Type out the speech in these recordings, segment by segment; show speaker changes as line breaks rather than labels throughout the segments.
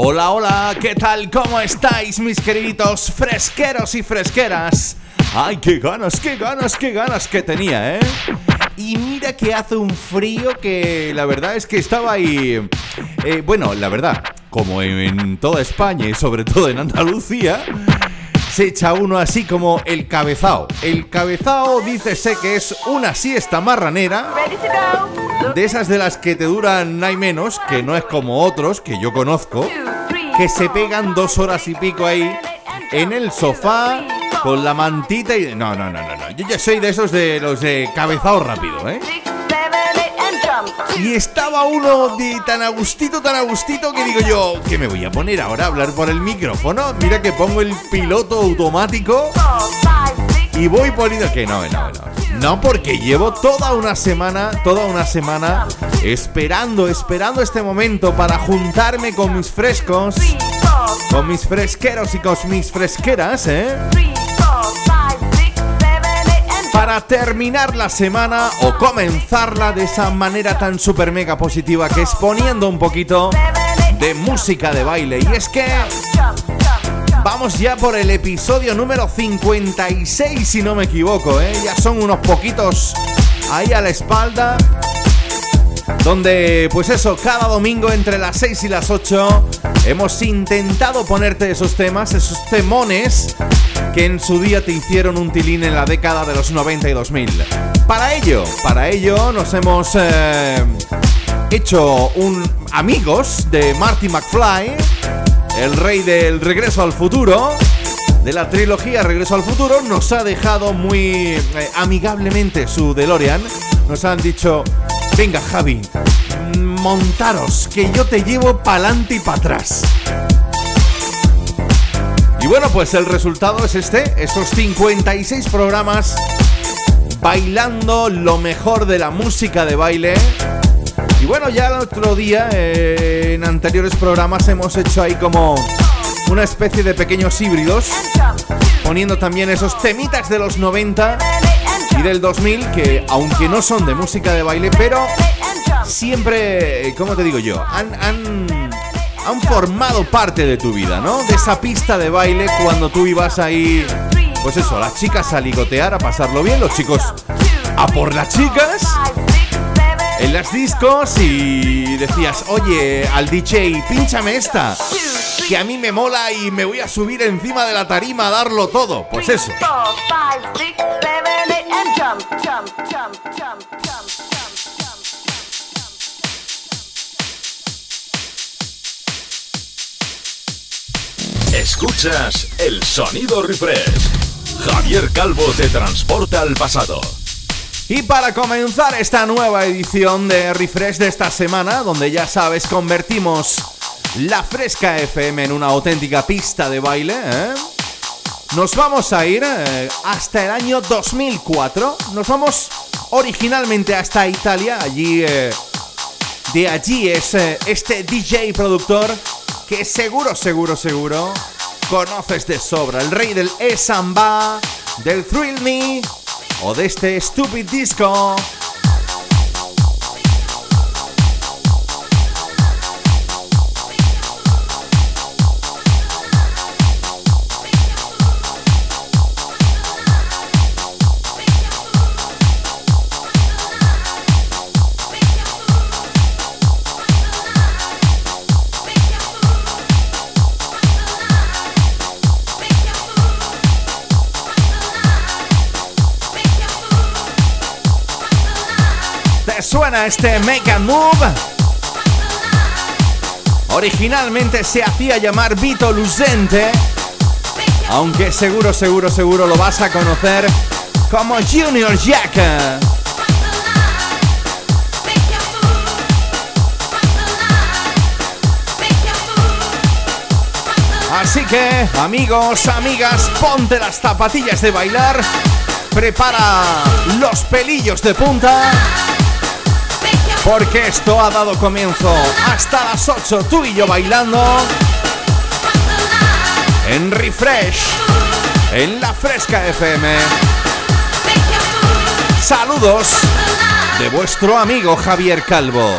Hola, hola, ¿qué tal? ¿Cómo estáis, mis queriditos fresqueros y fresqueras? ¡Ay, qué ganas, qué ganas, qué ganas que tenía, eh! Y mira que hace un frío que la verdad es que estaba ahí... Eh, bueno, la verdad, como en toda España y sobre todo en Andalucía, se echa uno así como el cabezao. El cabezao dícese que es una siesta marranera. De esas de las que te duran hay menos, que no es como otros que yo conozco, que se pegan dos horas y pico ahí en el sofá con la mantita y... No, no, no, no, no. Yo ya soy de esos de los de cabezao rápido, ¿eh? Y estaba uno de tan agustito, tan agustito que digo yo, ¿qué me voy a poner ahora a hablar por el micrófono? Mira que pongo el piloto automático y voy poniendo que no, no, no. No, porque llevo toda una semana, toda una semana esperando, esperando este momento para juntarme con mis frescos, con mis fresqueros y con mis fresqueras, ¿eh? Para terminar la semana o comenzarla de esa manera tan super mega positiva que es poniendo un poquito de música de baile. Y es que vamos ya por el episodio número 56, si no me equivoco, ¿eh? ya son unos poquitos ahí a la espalda. Donde, pues eso, cada domingo entre las 6 y las 8 hemos intentado ponerte esos temas, esos temones que en su día te hicieron un tilín en la década de los 90 y 2000. Para ello, para ello nos hemos eh, hecho un amigos de Marty McFly, el rey del regreso al futuro. De la trilogía Regreso al Futuro nos ha dejado muy eh, amigablemente su DeLorean. Nos han dicho, venga Javi, montaros, que yo te llevo pa'lante y para atrás. Y bueno, pues el resultado es este, esos 56 programas bailando lo mejor de la música de baile. Y bueno, ya el otro día, eh, en anteriores programas, hemos hecho ahí como una especie de pequeños híbridos, poniendo también esos temitas de los 90 y del 2000, que aunque no son de música de baile, pero siempre, ¿cómo te digo yo? Han, han han formado parte de tu vida, ¿no? De esa pista de baile cuando tú ibas ahí, pues eso, las chicas a ligotear, a pasarlo bien, los chicos a por las chicas en las discos y decías, oye, al DJ, pínchame esta, que a mí me mola y me voy a subir encima de la tarima a darlo todo. Pues eso.
Escuchas el sonido refresh. Javier Calvo te transporta al pasado.
Y para comenzar esta nueva edición de Refresh de esta semana, donde ya sabes, convertimos la Fresca FM en una auténtica pista de baile, ¿eh? nos vamos a ir eh, hasta el año 2004. Nos vamos originalmente hasta Italia, allí eh, De allí es eh, este DJ productor que seguro, seguro, seguro conoces de sobra. El rey del E-Samba, del Thrill Me o de este Stupid Disco. Este Make a Move? Originalmente se hacía llamar Vito Lucente, aunque seguro, seguro, seguro lo vas a conocer como Junior Jack. Así que, amigos, amigas, ponte las zapatillas de bailar, prepara los pelillos de punta porque esto ha dado comienzo hasta las 8, tú y yo bailando en Refresh, en la Fresca FM. Saludos de vuestro amigo Javier Calvo.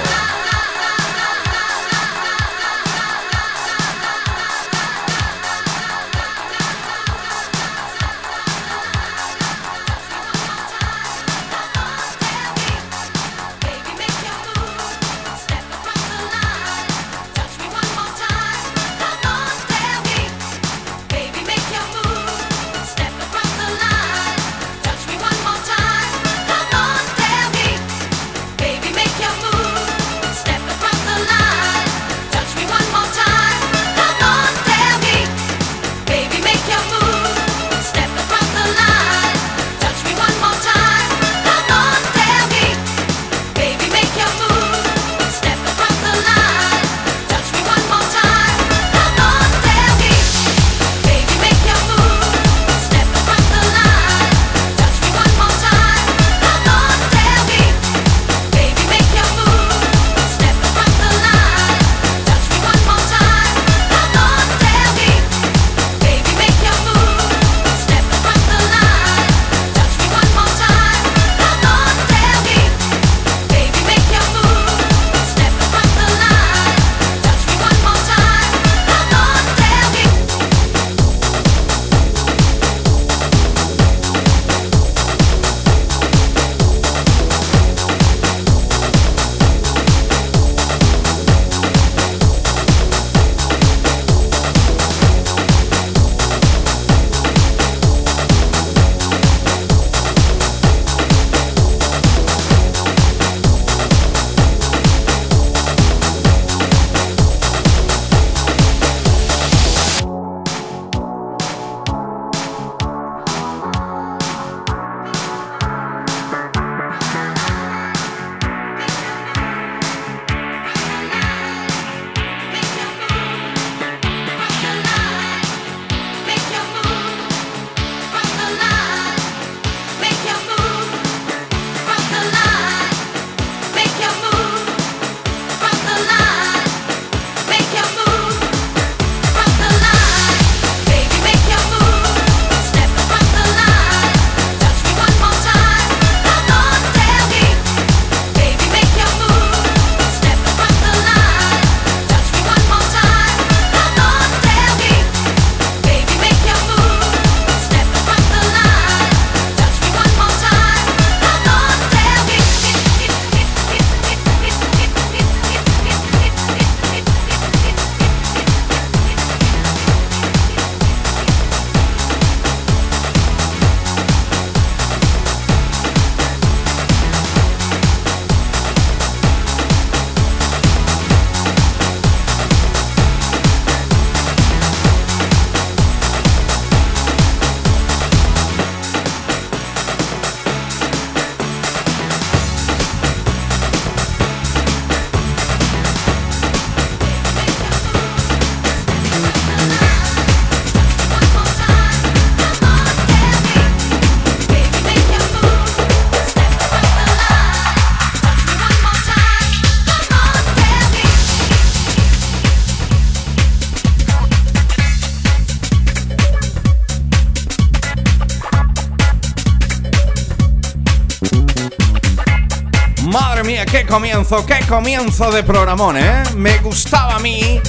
Comienzo, qué comienzo de programón, ¿eh? Me gustaba a mí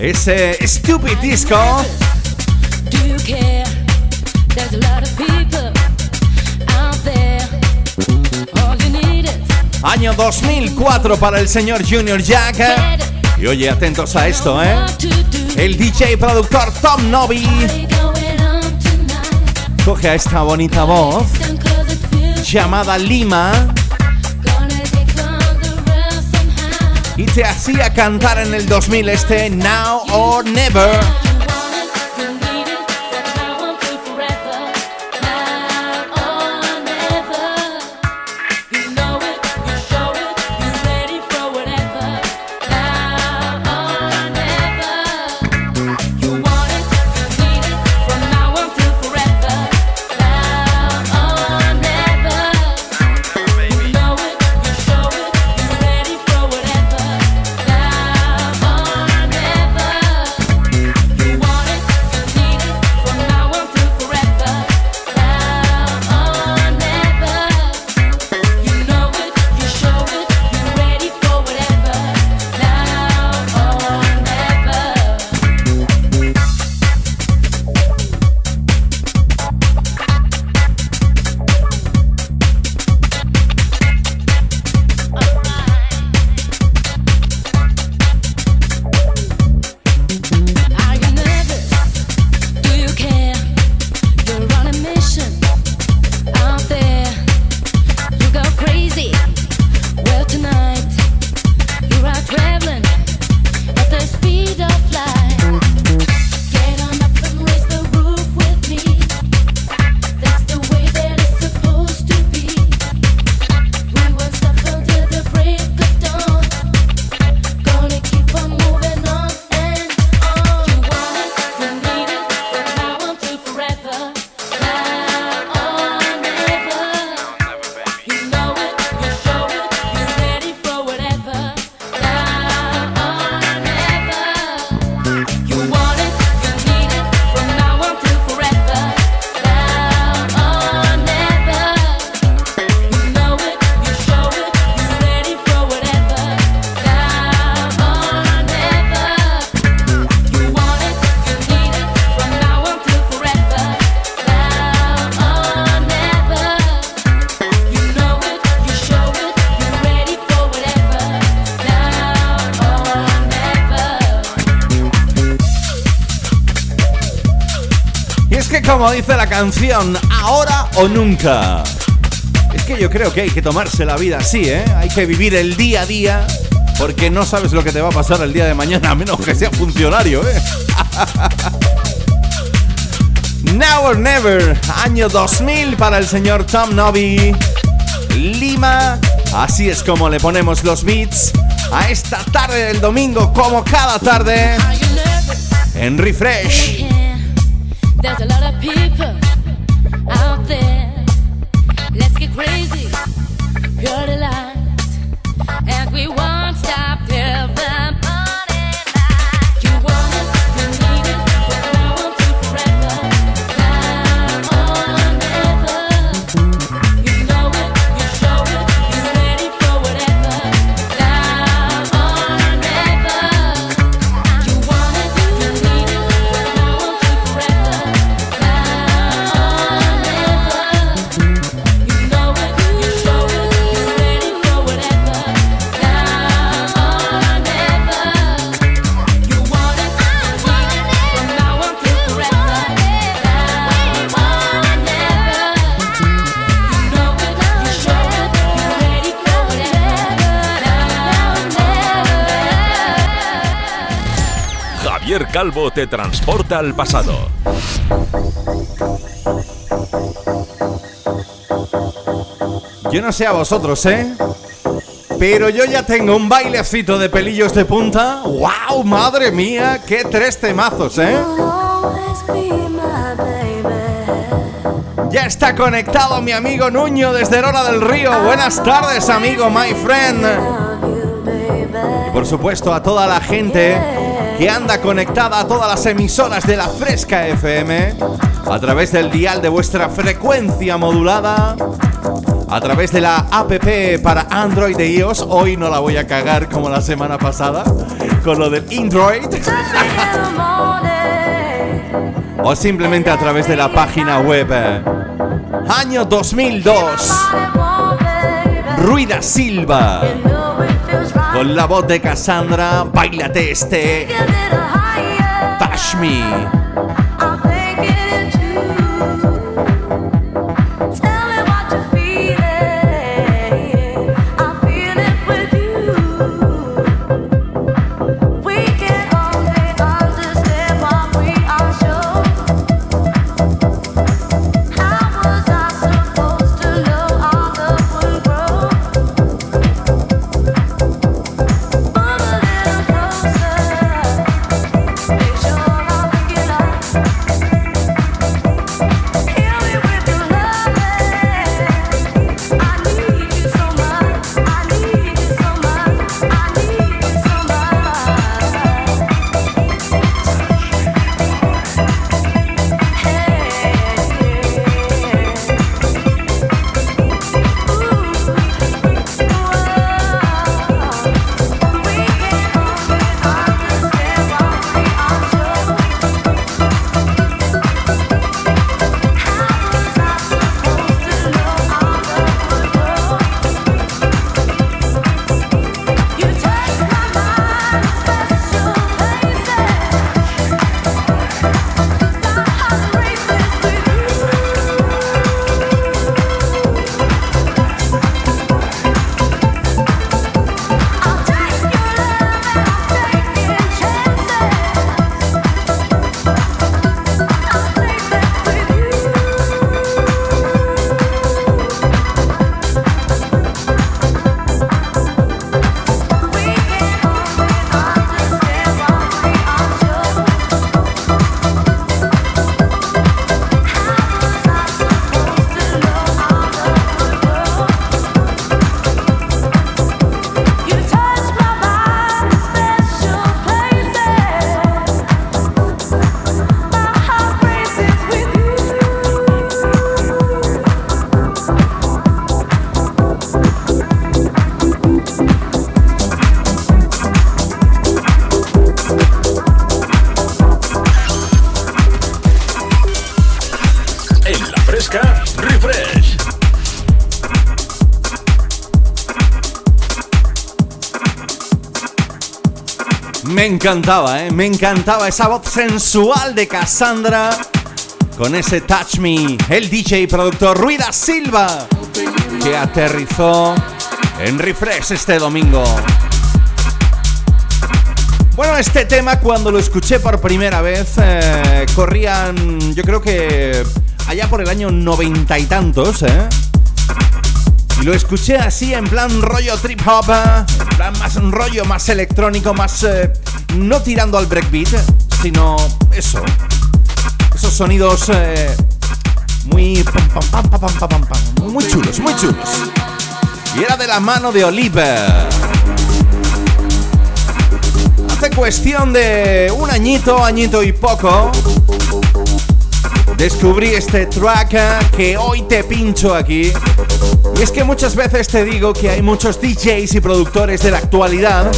ese Stupid Disco. Año 2004 para el señor Junior Jack. Y oye, atentos a esto, ¿eh? El DJ productor Tom Novi coge a esta bonita voz llamada Lima te hacía cantar en el 2000 este Now or Never. Canción, ahora o nunca. Es que yo creo que hay que tomarse la vida así, ¿eh? Hay que vivir el día a día, porque no sabes lo que te va a pasar el día de mañana, a menos que sea funcionario, ¿eh? Now or Never, año 2000 para el señor Tom Novi. Lima, así es como le ponemos los beats a esta tarde del domingo, como cada tarde, en Refresh.
Calvo te transporta al pasado.
Yo no sé a vosotros, ¿eh? Pero yo ya tengo un bailecito de pelillos de punta. ¡Wow! ¡Madre mía! ¡Qué tres temazos, eh! Ya está conectado mi amigo Nuño desde Hora del Río. Buenas tardes, amigo, my friend. Y por supuesto a toda la gente que anda conectada a todas las emisoras de la Fresca FM a través del dial de vuestra frecuencia modulada
a través de la app para Android e iOS. Hoy no la voy a cagar como la semana pasada con lo del Android. o simplemente a través de la página web. Año 2002. Ruida Silva. Con la voz de Cassandra, bailate este. Touch Me. Encantaba, ¿eh? Me encantaba esa voz sensual de Cassandra con ese Touch Me, el DJ productor Ruida Silva, que aterrizó en Refresh este domingo. Bueno, este tema cuando lo escuché por primera vez, eh, corrían, yo creo que allá por el año noventa y tantos, ¿eh? Y lo escuché así en plan rollo trip hop, plan más rollo, más electrónico, más eh, no tirando al breakbeat, sino eso. Esos sonidos eh, muy muy chulos, muy chulos. Y era de la mano de Oliver. Hace cuestión de un añito, añito y poco, descubrí este track que hoy te pincho aquí. Y es que muchas veces te digo que hay muchos DJs y productores de la actualidad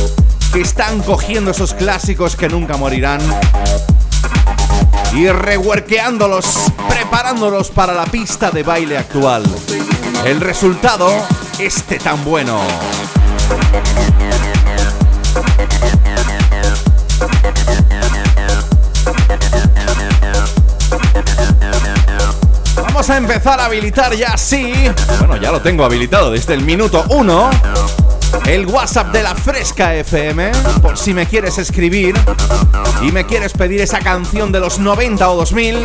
que están cogiendo esos clásicos que nunca morirán y reworkeándolos, preparándolos para la pista de baile actual. El resultado, este tan bueno. Empezar a habilitar ya sí. Bueno, ya lo tengo habilitado desde el minuto 1 el WhatsApp de la Fresca FM, por si me quieres escribir y me quieres pedir esa canción de los 90 o 2000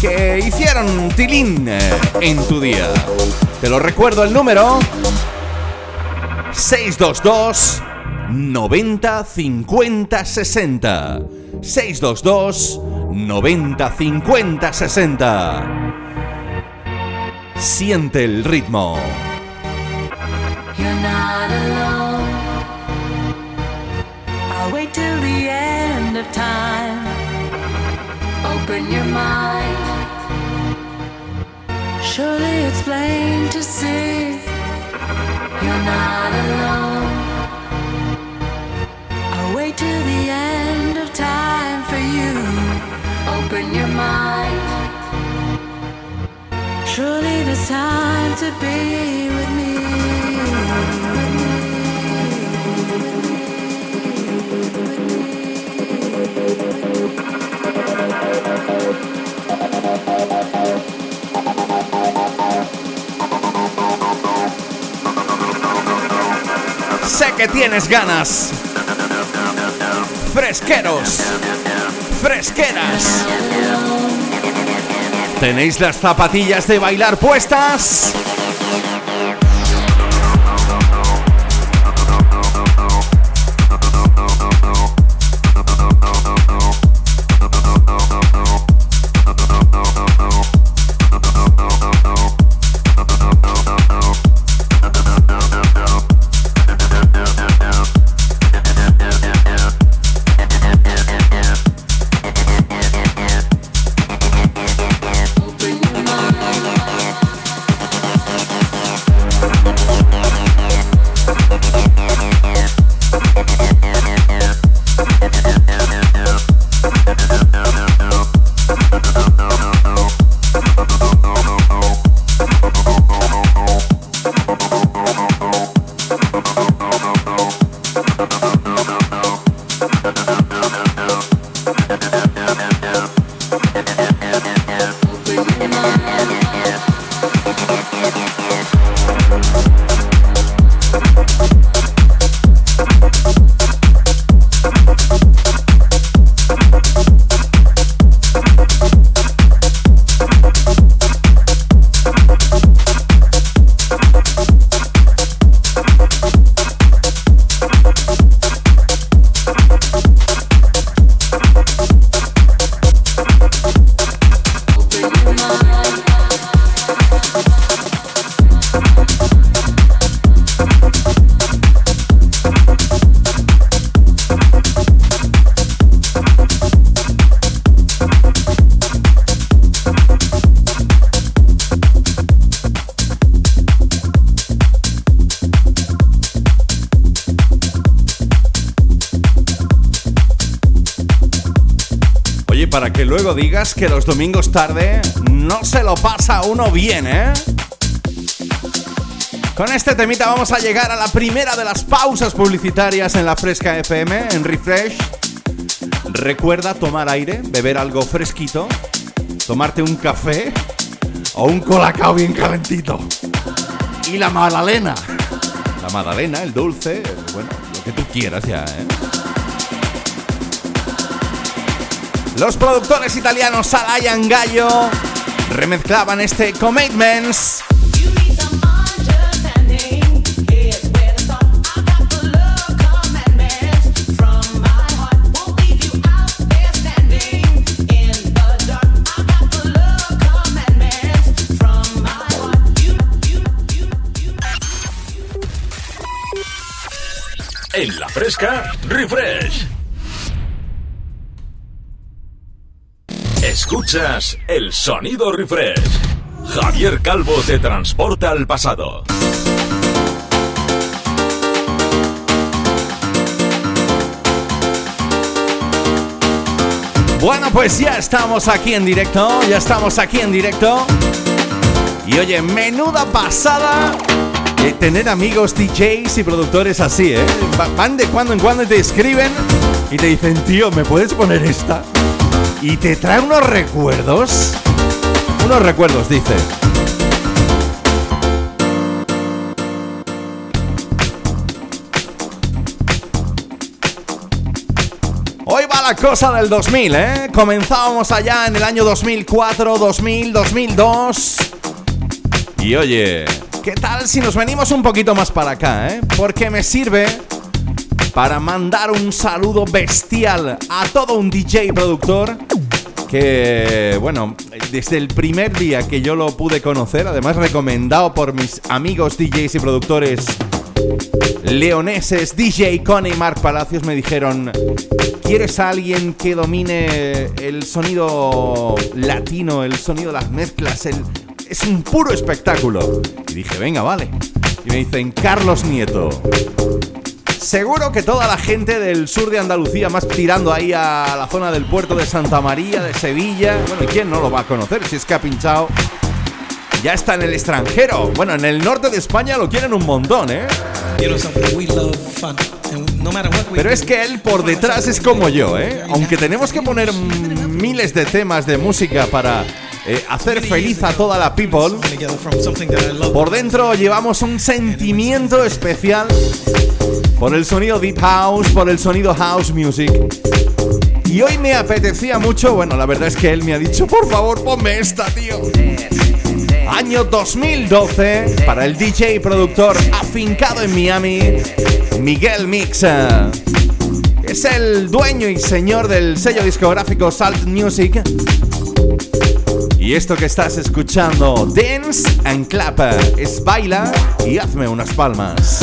que hicieron tilín en tu día. Te lo recuerdo el número 622 90 50 60 622 90 50 60 Siente el ritmo. You're not alone. I'll wait till the end of time. Open your mind.
Surely it's plain to see you're not alone. Wait till the end of time for you. Open your mind. Surely there's time to be with me.
Sé que tienes ganas. Fresqueros. Fresqueras. ¿Tenéis las zapatillas de bailar puestas? Que los domingos tarde no se lo pasa uno bien, ¿eh? Con este temita vamos a llegar a la primera de las pausas publicitarias en la Fresca FM, en Refresh. Recuerda tomar aire, beber algo fresquito, tomarte un café o un colacao bien calentito. Y la magdalena. La magdalena, el dulce, bueno, lo que tú quieras ya, ¿eh? Los productores italianos Alayan Gallo remezclaban este Commitments.
En la fresca, refresh. Escuchas el sonido refresh. Javier Calvo te transporta al pasado.
Bueno, pues ya estamos aquí en directo, ya estamos aquí en directo. Y oye, menuda pasada de tener amigos DJs y productores así, ¿eh? Van de cuando en cuando y te escriben y te dicen, tío, ¿me puedes poner esta? Y te trae unos recuerdos. Unos recuerdos, dice. Hoy va la cosa del 2000, ¿eh? Comenzábamos allá en el año 2004, 2000, 2002. Y oye, ¿qué tal si nos venimos un poquito más para acá, eh? Porque me sirve para mandar un saludo bestial a todo un DJ productor que, bueno, desde el primer día que yo lo pude conocer, además recomendado por mis amigos DJs y productores leoneses, DJ Connie y Mark Palacios, me dijeron, ¿quieres a alguien que domine el sonido latino, el sonido de las mezclas, es un puro espectáculo. Y dije, venga, vale. Y me dicen, Carlos Nieto. Seguro que toda la gente del sur de Andalucía, más tirando ahí a la zona del puerto de Santa María, de Sevilla, bueno, ¿y quién no lo va a conocer si es que ha pinchado? Ya está en el extranjero. Bueno, en el norte de España lo quieren un montón, ¿eh? Pero es que él por detrás es como yo, ¿eh? Aunque tenemos que poner miles de temas de música para eh, hacer feliz a toda la people, por dentro llevamos un sentimiento especial por el sonido deep house, por el sonido house music. Y hoy me apetecía mucho, bueno, la verdad es que él me ha dicho, por favor, ponme esta, tío. Año 2012 para el DJ y productor afincado en Miami, Miguel Mixa. Es el dueño y señor del sello discográfico Salt Music. Y esto que estás escuchando, Dance and Clap, es baila y hazme unas palmas.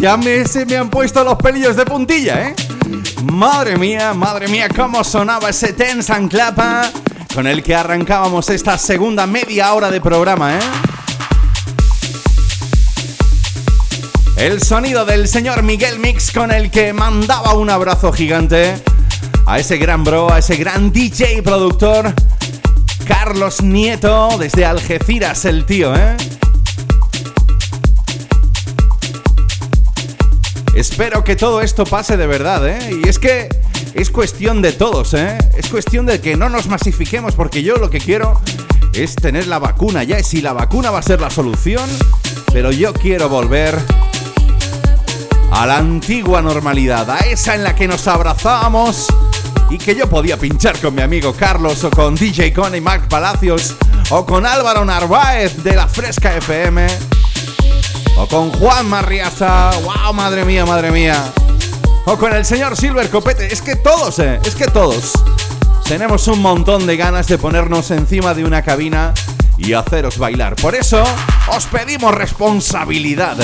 Ya me, se me han puesto los pelillos de puntilla, ¿eh? Madre mía, madre mía, cómo sonaba ese Tense and Clapa con el que arrancábamos esta segunda media hora de programa, ¿eh? El sonido del señor Miguel Mix con el que mandaba un abrazo gigante a ese gran bro, a ese gran DJ productor, Carlos Nieto, desde Algeciras el tío, ¿eh? Espero que todo esto pase de verdad, ¿eh? Y es que es cuestión de todos, ¿eh? Es cuestión de que no nos masifiquemos porque yo lo que quiero es tener la vacuna ya. Y si la vacuna va a ser la solución, pero yo quiero volver a la antigua normalidad, a esa en la que nos abrazábamos y que yo podía pinchar con mi amigo Carlos o con DJ Con y Mark Palacios o con Álvaro Narváez de la Fresca FM o con Juan Marriaza, wow, madre mía, madre mía. O con el señor Silver Copete, es que todos, eh, es que todos. Tenemos un montón de ganas de ponernos encima de una cabina y haceros bailar. Por eso os pedimos responsabilidad.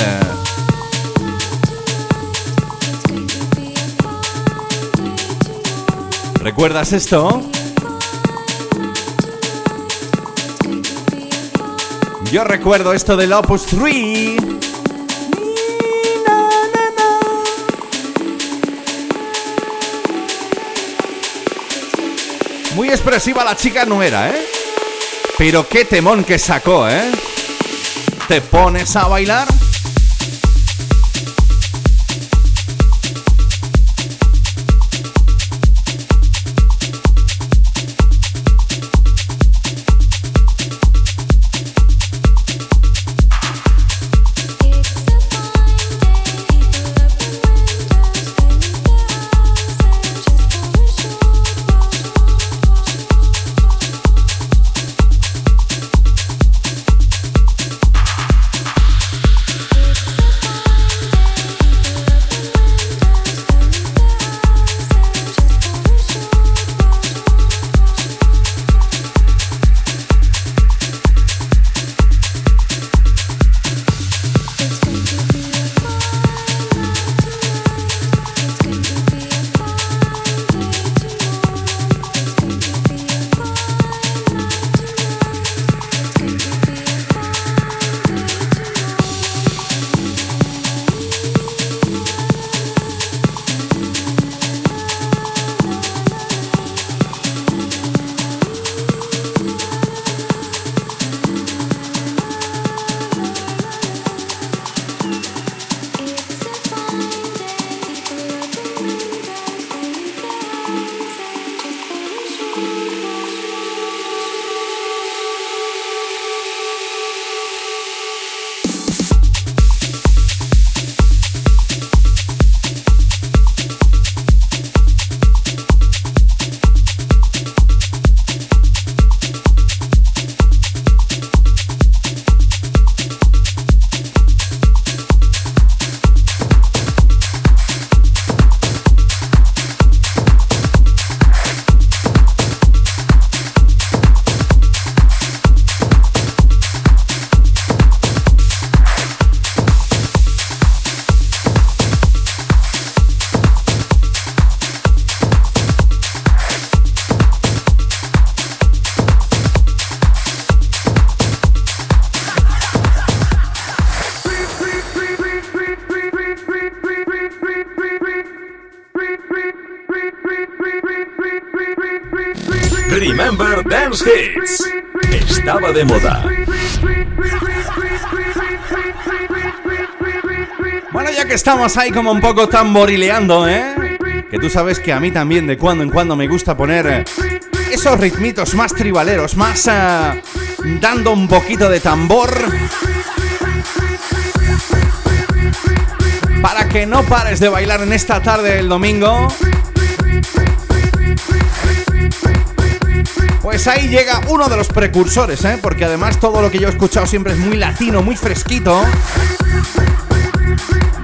¿Recuerdas esto? Yo recuerdo esto del Opus 3. Muy expresiva la chica no era, ¿eh? Pero qué temón que sacó, ¿eh? ¿Te pones a bailar? Estamos ahí como un poco tamborileando, ¿eh? Que tú sabes que a mí también de cuando en cuando me gusta poner eh, esos ritmitos más tribaleros, más eh, dando un poquito de tambor. Para que no pares de bailar en esta tarde del domingo. Pues ahí llega uno de los precursores, ¿eh? porque además todo lo que yo he escuchado siempre es muy latino, muy fresquito.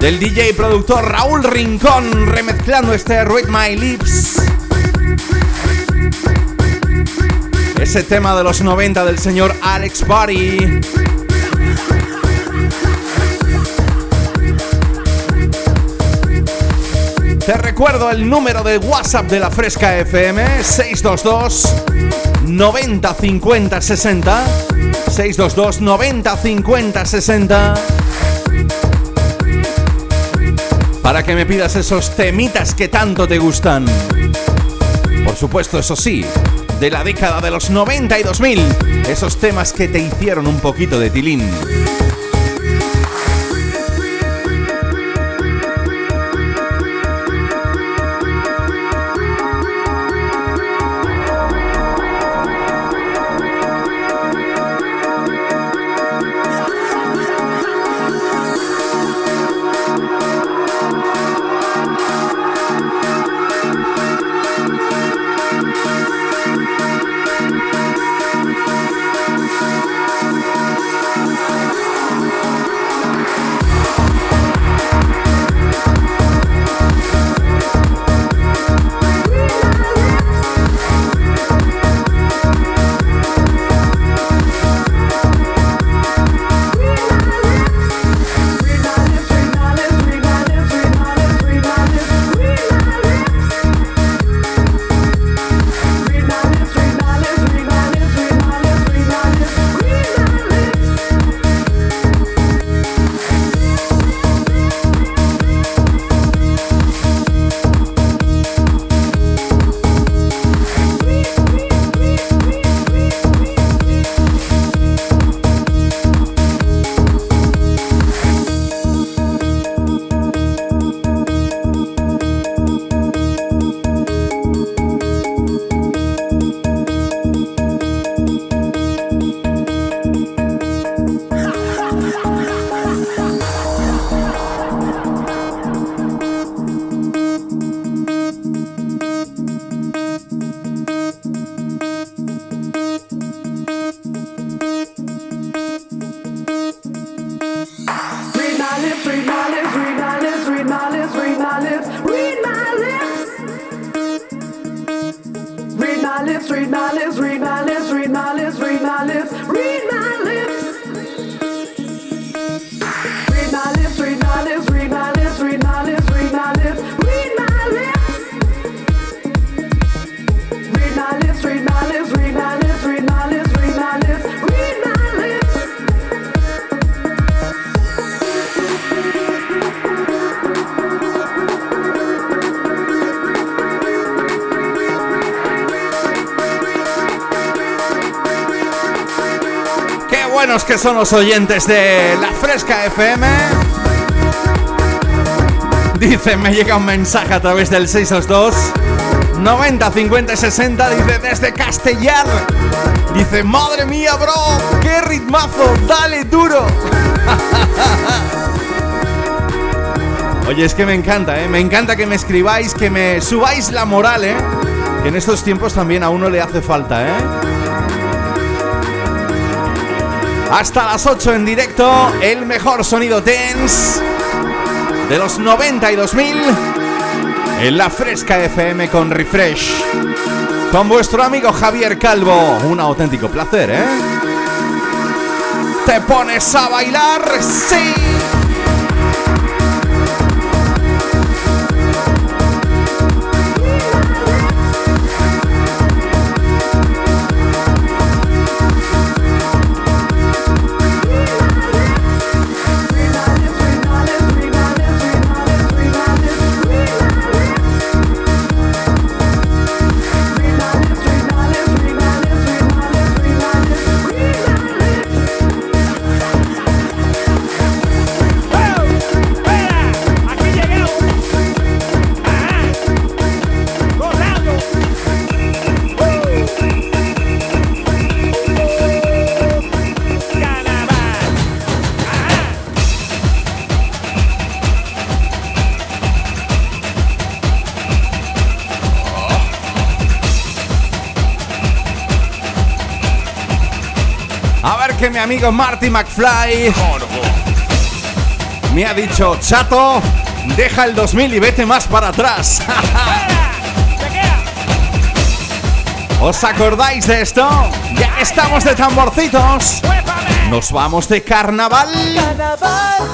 Del DJ y productor Raúl Rincón remezclando este Read My Lips. Ese tema de los 90 del señor Alex Body. Te recuerdo el número de WhatsApp de la Fresca FM 622 90 50 60 622 90 50 60 para que me pidas esos temitas que tanto te gustan. Por supuesto, eso sí, de la década de los 90 y 2000, esos temas que te hicieron un poquito de tilín. Que son los oyentes de La Fresca FM. Dice, me llega un mensaje a través del 622 90 50 60. Dice, desde Castellar. Dice, madre mía, bro, qué ritmazo, dale duro. Oye, es que me encanta, ¿eh? Me encanta que me escribáis, que me subáis la moral, ¿eh? Que en estos tiempos también a uno le hace falta, ¿eh? Hasta las 8 en directo, el mejor sonido tense de los 92.000 en la Fresca FM con Refresh. Con vuestro amigo Javier Calvo. Un auténtico placer, ¿eh? ¿Te pones a bailar? ¡Sí! Mi amigo Marty McFly me ha dicho, chato, deja el 2000 y vete más para atrás. ¿Os acordáis de esto? Ya estamos de tamborcitos. Nos vamos de carnaval.
Carnaval,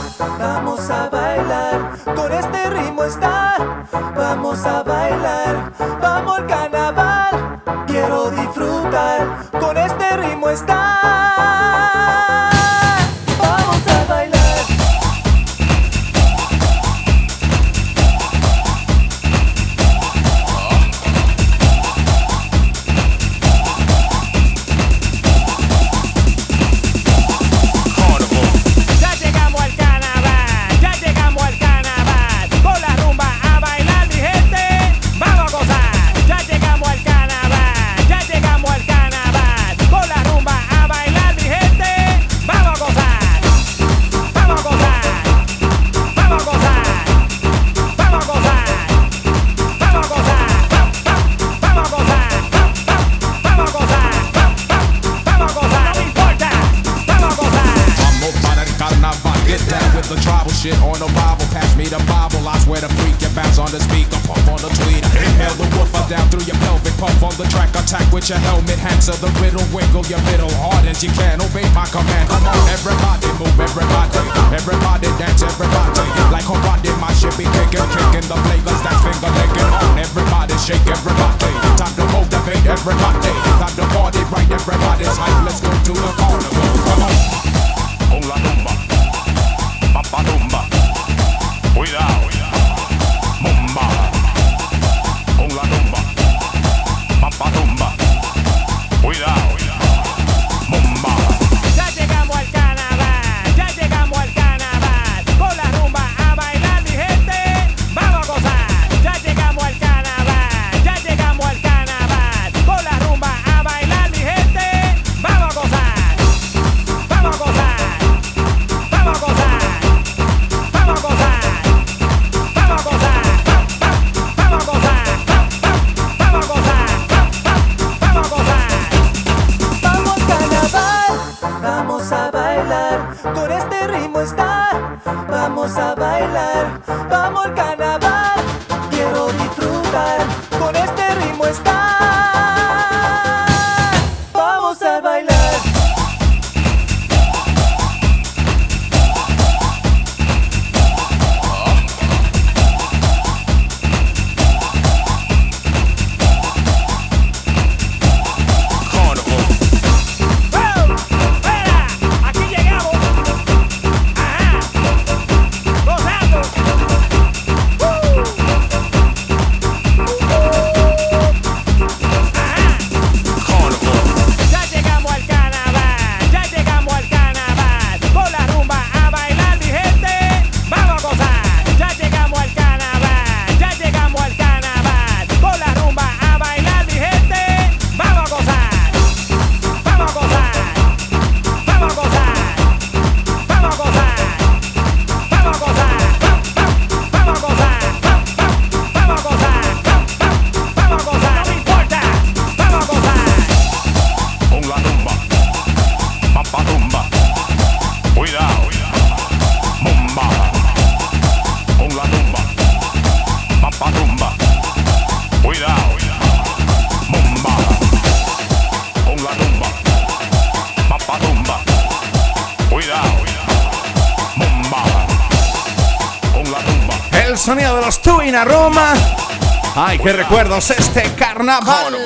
Qué recuerdos este carnaval.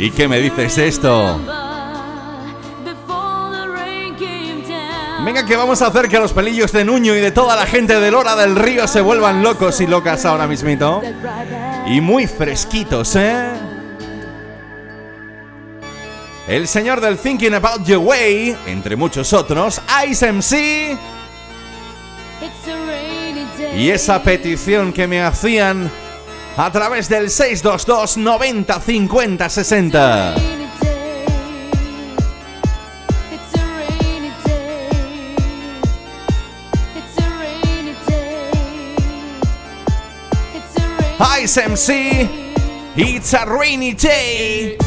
¿Y qué me dices esto? Venga que vamos a hacer que los pelillos de Nuño y de toda la gente del Hora del Río se vuelvan locos y locas ahora mismito. Y muy fresquitos, ¿eh? el señor del Thinking About Your Way, entre muchos otros, Ice MC. Y esa petición que me hacían a través del 622 90 50 60. Ice MC, It's a Rainy Day.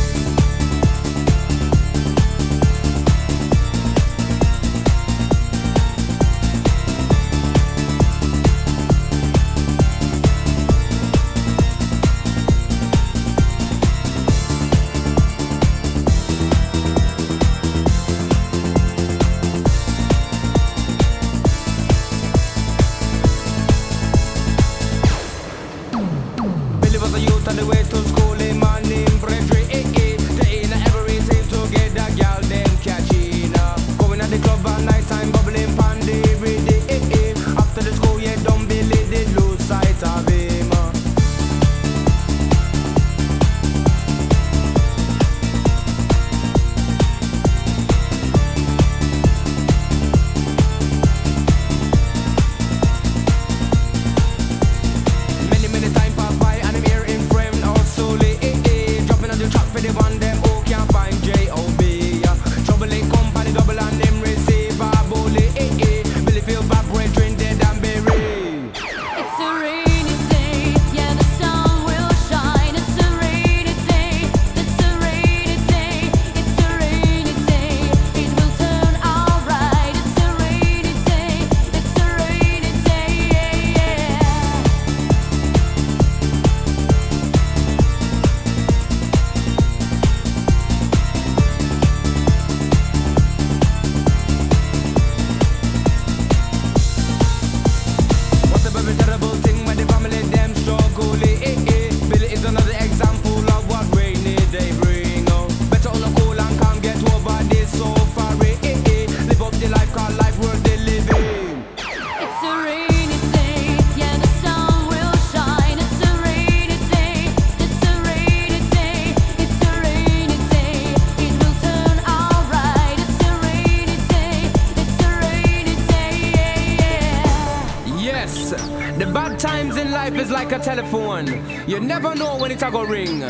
You never know when it's a go ring.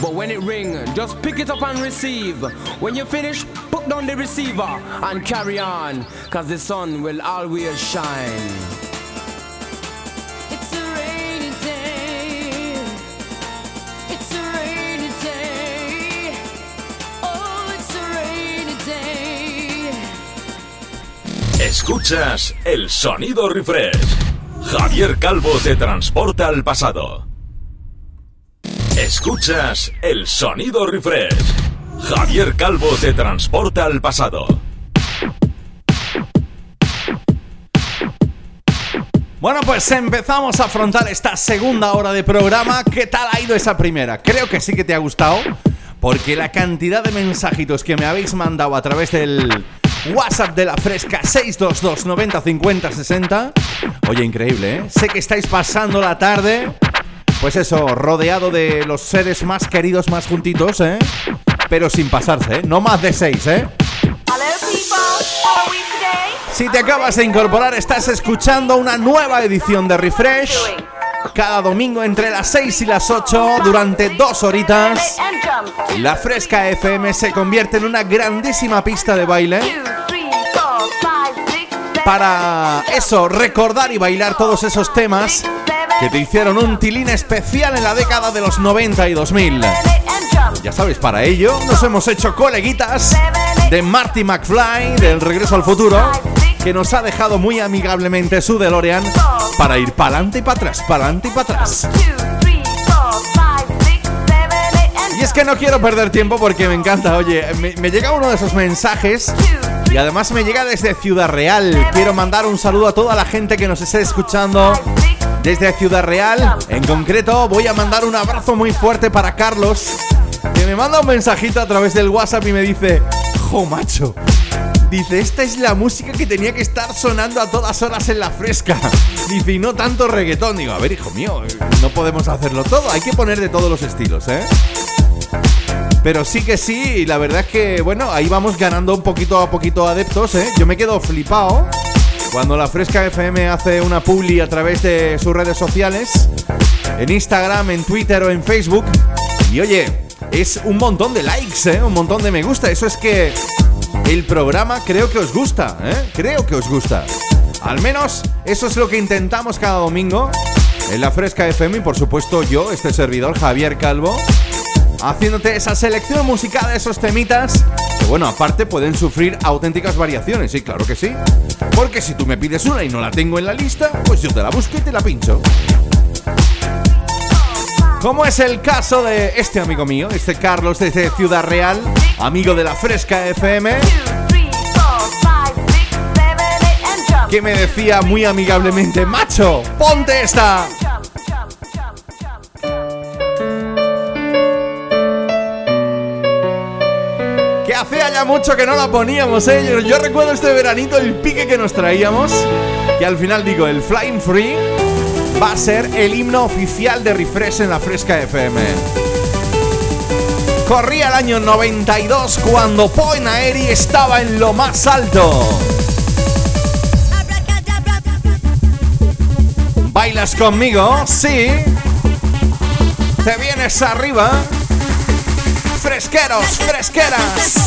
But when it ring, just pick it up and receive. When you finish, put down the receiver and carry on. Cause the sun will always shine.
It's a rainy day. It's a rainy day. Oh, it's a rainy day.
Escuchas el sonido refresh. Javier Calvo te transporta al pasado. Escuchas el sonido refresh. Javier Calvo te transporta al pasado.
Bueno, pues empezamos a afrontar esta segunda hora de programa. ¿Qué tal ha ido esa primera? Creo que sí que te ha gustado, porque la cantidad de mensajitos que me habéis mandado a través del WhatsApp de la Fresca 622 90 50 60. Oye, increíble, ¿eh? Sé que estáis pasando la tarde, pues eso, rodeado de los seres más queridos, más juntitos, ¿eh? Pero sin pasarse, ¿eh? No más de seis, ¿eh? Si te acabas de incorporar, estás escuchando una nueva edición de Refresh. Cada domingo entre las 6 y las 8, durante dos horitas, la Fresca FM se convierte en una grandísima pista de baile para eso, recordar y bailar todos esos temas que te hicieron un tilín especial en la década de los 90 y 2000. Ya sabes, para ello nos hemos hecho coleguitas de Marty McFly del Regreso al Futuro, que nos ha dejado muy amigablemente su DeLorean para ir para adelante y para atrás, para adelante y para atrás. Es que no quiero perder tiempo porque me encanta, oye, me, llega uno de esos mensajes y además me llega desde Ciudad Real. Quiero mandar un saludo a toda la gente que nos esté escuchando desde Ciudad Real. En concreto, voy a mandar un abrazo muy fuerte para Carlos, que me manda un mensajito a través del WhatsApp y me dice, jo macho. Dice, esta es la música que tenía que estar sonando a todas horas en la fresca. Dice, y no tanto reggaetón. Digo, a ver, hijo mío, no podemos hacerlo todo. Hay que poner de todos los estilos, ¿eh? Pero sí que sí, y la verdad es que, bueno, ahí vamos ganando un poquito a poquito adeptos, ¿eh? Yo me quedo flipado cuando la Fresca FM hace una publi a través de sus redes sociales, en Instagram, en Twitter o en Facebook. Y oye, es un montón de likes, ¿eh? Un montón de me gusta. Eso es que el programa creo que os gusta, ¿eh? Creo que os gusta. Al menos eso es lo que intentamos cada domingo en la Fresca FM y por supuesto yo, este servidor Javier Calvo haciéndote esa selección musical de esos temitas que bueno, aparte pueden sufrir auténticas variaciones, sí, claro que sí. Porque si tú me pides una y no la tengo en la lista, pues yo te la busco y te la pincho. Como es el caso de este amigo mío, este Carlos desde Ciudad Real, amigo de la Fresca FM, que me decía muy amigablemente, macho, ponte esta. Hacía ya mucho que no la poníamos, ¿eh? Yo, yo recuerdo este veranito el pique que nos traíamos. Que al final digo, el Flying Free va a ser el himno oficial de Refresh en la Fresca FM. Corría el año 92 cuando Point Aeri estaba en lo más alto. ¿Bailas conmigo? Sí. ¿Te vienes arriba? Fresqueros, fresqueras.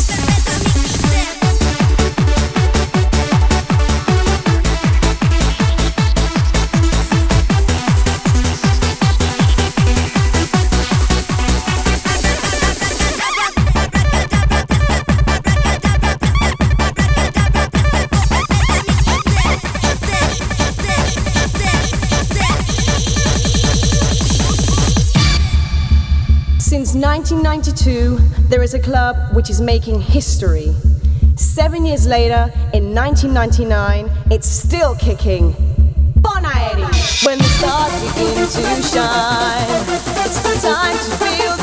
1992, there is a club which is making history. Seven years later, in 1999, it's still kicking. When the stars begin to shine, it's the time to feel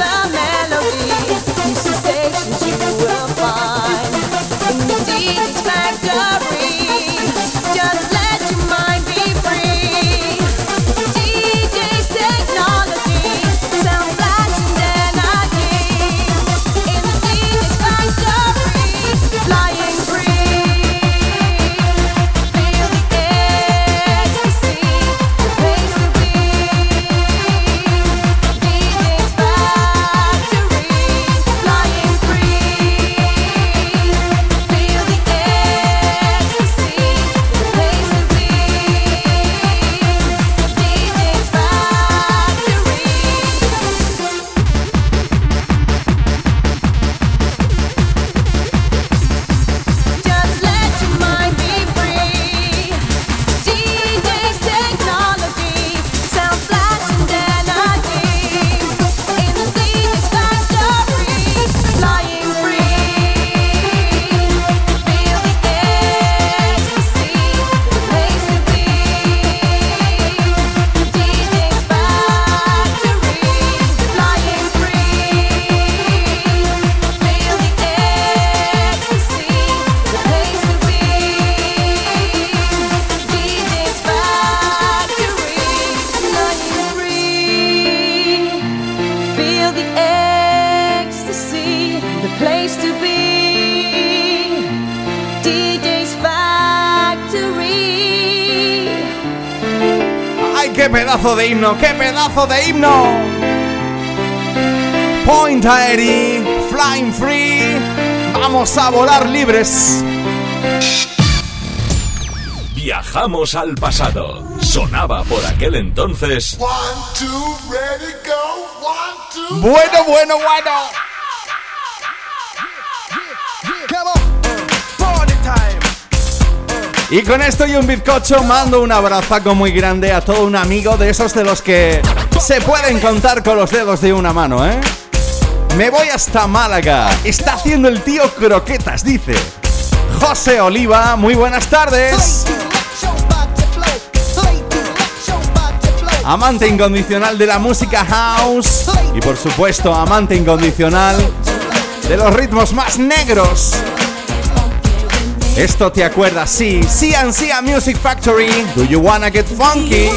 himno! ¡Qué pedazo de himno! Point Aerie, Flying Free. Vamos a volar libres.
Viajamos al pasado. Sonaba por aquel entonces.
Bueno, bueno, bueno. Y con esto y un bizcocho mando un abrazaco muy grande a todo un amigo de esos de los que se pueden contar con los dedos de una mano, ¿eh? Me voy hasta Málaga. Está haciendo el tío croquetas, dice. José Oliva, muy buenas tardes. Amante incondicional de la música house. Y por supuesto, amante incondicional de los ritmos más negros. Esto te acuerdas, sí. CNC Music Factory. Do you wanna get funky?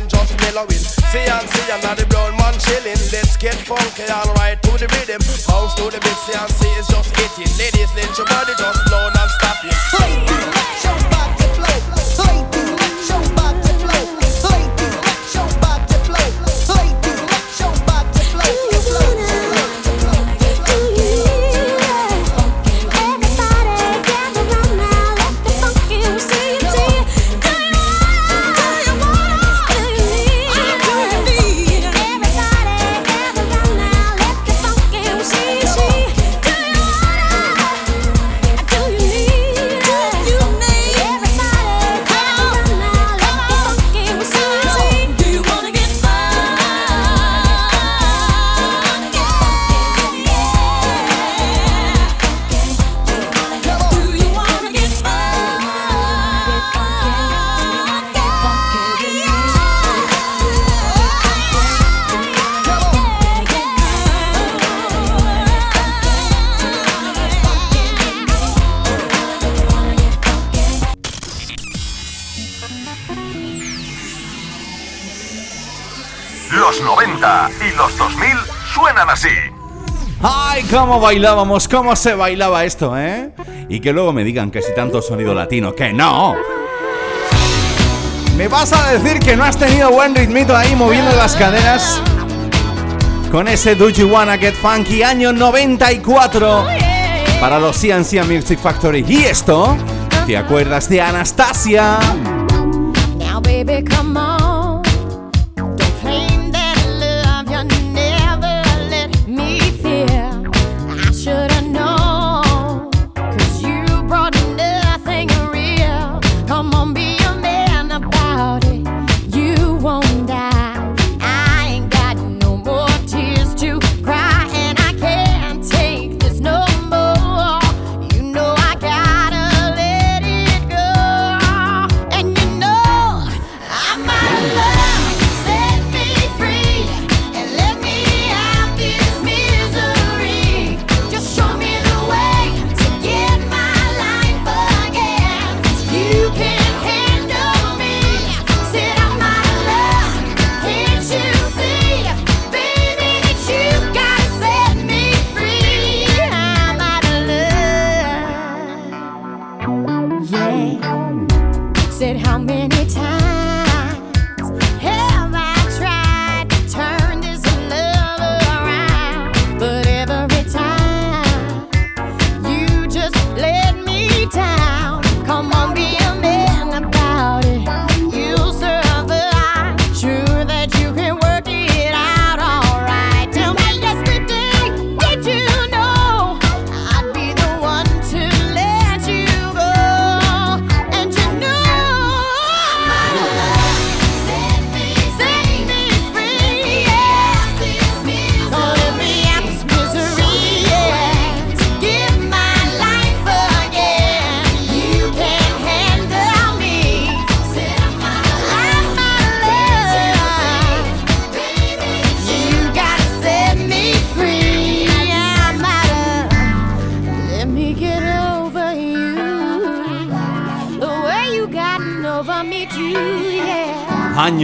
chilling, just mellowing. See and see another brown man chilling. Let's get funky all right, to the rhythm. Bounce to the beat, see and see it's just hitting. Ladies, lynch your body, just blown and stopping.
Hey, your body. Cómo bailábamos, cómo se bailaba esto, ¿eh? Y que luego me digan que si tanto sonido latino, que no. ¿Me vas a decir que no has tenido buen ritmito ahí moviendo las caderas? Con ese Do You Wanna Get Funky año 94 para los CNC Music Factory. ¿Y esto? ¿Te acuerdas de Anastasia?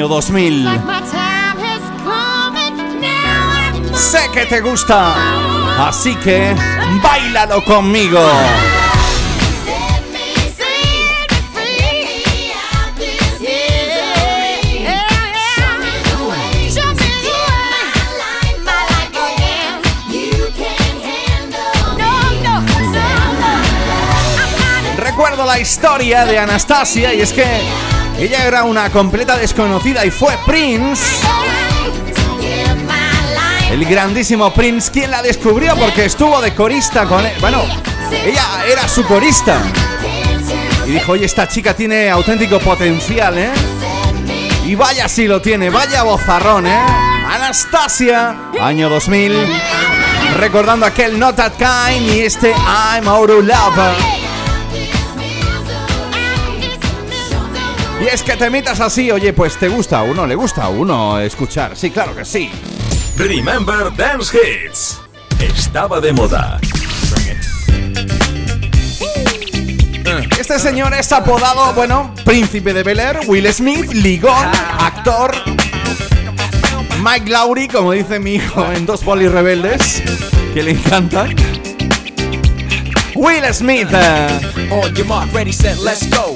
Año 2000. Sé que te gusta, así que bailalo conmigo. Recuerdo la historia de Anastasia y es que ella era una completa desconocida y fue Prince el grandísimo Prince, quien la descubrió porque estuvo de corista con él. Bueno, ella era su corista. Y dijo, oye, esta chica tiene auténtico potencial, ¿eh? Y vaya si lo tiene, vaya bozarrón, ¿eh? Anastasia, año 2000. Recordando aquel Not That Kind y este I'm Out of Love. Y es que te mitas así, oye, pues te gusta a uno, le gusta a uno escuchar. Sí, claro que sí.
Remember Dance Hits. Estaba de moda.
Este señor es apodado, bueno, Príncipe de Bel Air, Will Smith, ligón, actor. Mike Lowry, como dice mi hijo en Dos Polis Rebeldes, que le encanta. Will Smith.
On your mark, ready, set, let's go.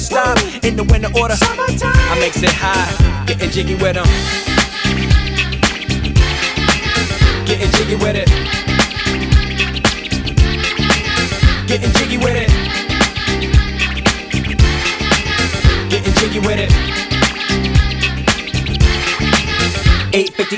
stop in the winter order. I makes it high, getting jiggy with them. Getting jiggy with it. Getting jiggy with it. Getting jiggy with it. 850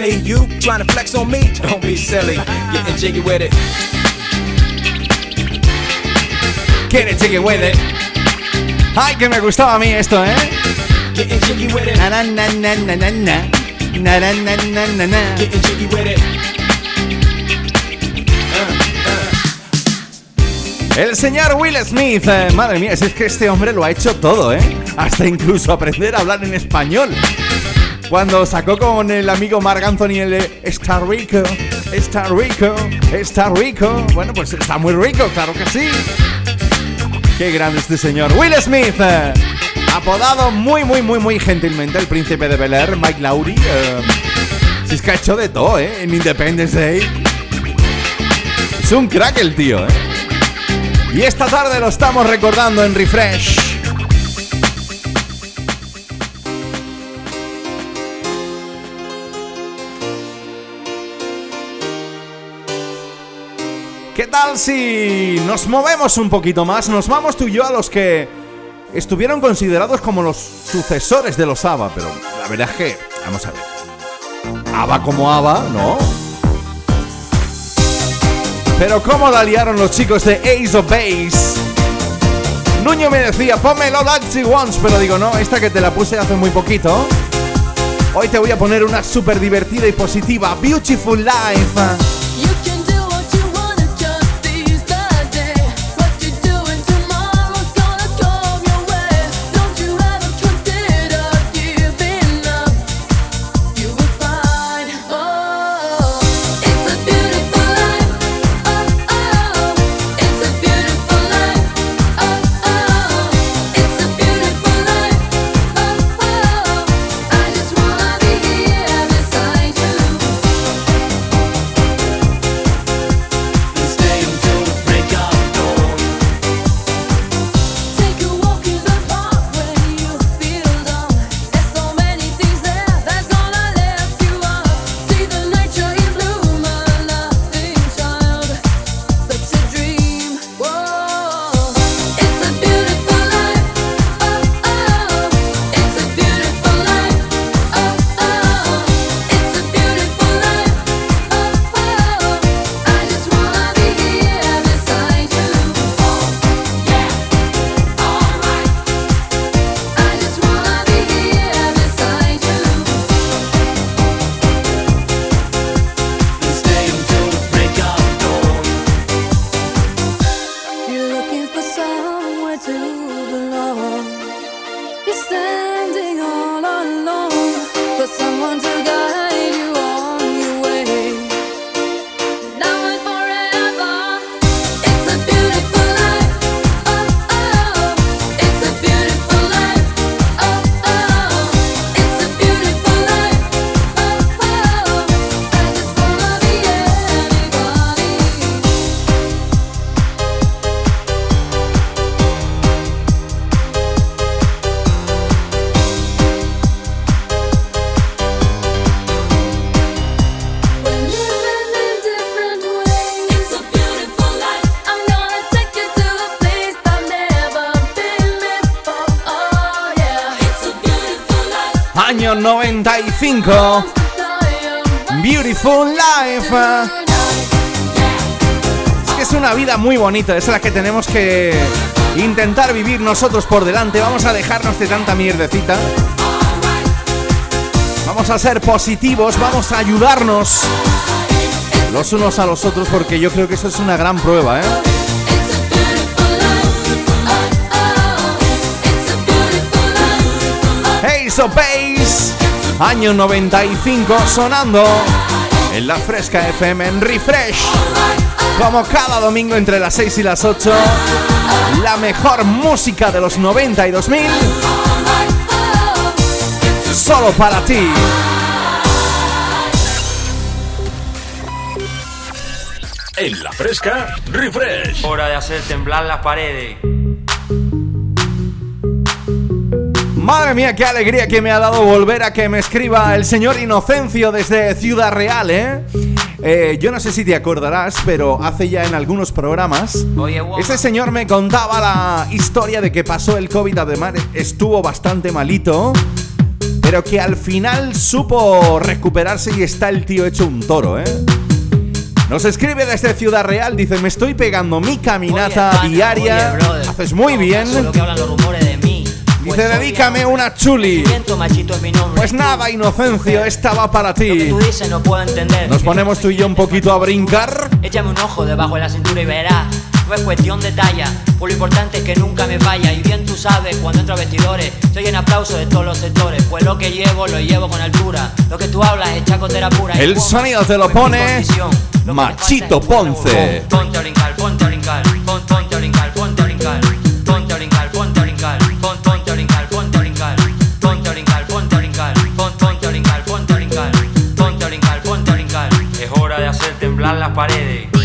Philly. You trying to flex on me? Don't be silly. Getting jiggy with it.
Getting jiggy with it. Ay, que me gustaba a mí esto, ¿eh?
Getting jiggy with it.
Na na na na na na na. Na na na na na na.
Getting jiggy with it.
El señor Will Smith, eh, madre mía, si es que este hombre lo ha hecho todo, ¿eh? Hasta incluso aprender a hablar en español. Cuando sacó con el amigo Mark Anthony el Está rico, está rico, está rico. Bueno, pues está muy rico, claro que sí. Qué grande este señor. Will Smith, eh, apodado muy, muy, muy, muy gentilmente el príncipe de Bel Air, Mike Lowry. eh, si es que ha hecho de todo, ¿eh? En Independence Day. Es un crack el tío, ¿eh? Y esta tarde lo estamos recordando en Refresh. ¿Qué tal si nos movemos un poquito más? Nos vamos tú y yo a los que estuvieron considerados como los sucesores de los ABBA, pero la verdad es que, vamos a ver. ABBA como ABBA, ¿no? Pero cómo la liaron los chicos de Ace of Base.
Nuño me decía, ponme Love Actually Once, pero digo, no, esta que te la puse hace muy poquito. Hoy te voy a poner una súper divertida y positiva, Beautiful Life. Es la que tenemos que intentar vivir nosotros por delante. Vamos a dejarnos de tanta mierdecita. Vamos a ser positivos, vamos a ayudarnos los unos a los otros porque yo creo que eso es una gran prueba, ¿eh? Hey, año 95, sonando en la Fresca FM en Refresh. Como cada domingo entre las 6 y las 8, la mejor música de los 90 y 2000. Solo para ti.
En la Fresca, Refresh.
Hora de hacer temblar las paredes.
Madre mía, qué alegría que me ha dado volver a que me escriba el señor Inocencio desde Ciudad Real, ¿eh? Eh yo no sé si te acordarás, pero hace ya en algunos programas, ese señor me contaba la historia de que pasó el COVID, además estuvo bastante malito, pero que al final supo recuperarse y está el tío hecho un toro, ¿eh? Nos escribe desde Ciudad Real, dice, me estoy pegando mi caminata diaria, haces muy bien. Dice, dedícame una chuli. Pues nada, Inocencio, esta va para ti. Nos ponemos tú y yo un poquito a brincar.
Échame un ojo debajo de la cintura y verás. No es cuestión de talla, por lo importante es que nunca me vaya. Y bien tú sabes, cuando entro a vestidores, estoy en aplauso de todos los sectores. Pues lo que llevo, lo llevo con altura. Lo que tú hablas es chacotera pura.
El sonido te lo pone Machito Ponce.
Ponte a brincar, ponte a brincar, las paredes.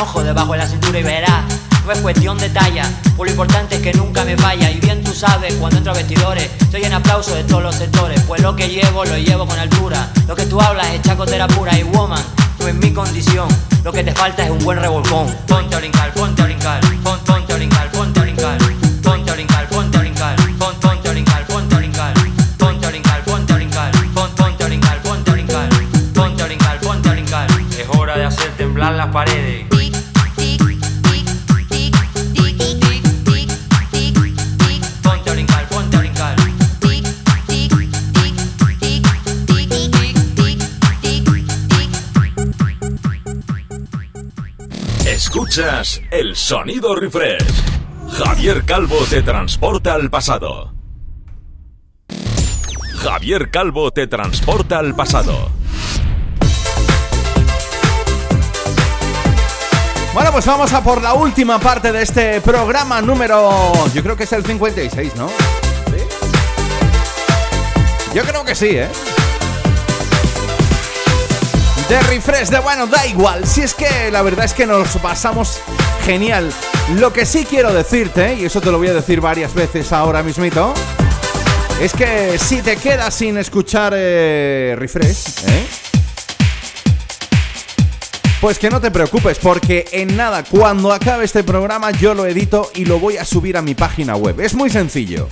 Ojo debajo de la cintura y verás. No es cuestión de talla, por lo importante es que nunca me vaya. Y bien tú sabes, cuando entro a vestidores, estoy en aplauso de todos los sectores. Pues lo que llevo, lo llevo con altura. Lo que tú hablas es chacotera pura y woman, tú en mi condición. Lo que te falta es un buen revolcón. Ponte a brincar, ponte a brincar, pon, ponte a brincar, ponte
Escuchas el sonido refresh. Javier Calvo te transporta al pasado. Javier Calvo te transporta al pasado.
Bueno, pues vamos a por la última parte de este programa número. Yo creo que es el 56, ¿no? ¿Sí? Yo creo que sí, ¿eh? De refresh, de bueno, da igual. Si es que la verdad es que nos pasamos genial. Lo que sí quiero decirte, y eso te lo voy a decir varias veces ahora mismito, es que si te quedas sin escuchar eh, refresh, ¿eh? Pues que no te preocupes, porque en nada, cuando acabe este programa, yo lo edito y lo voy a subir a mi página web. Es muy sencillo.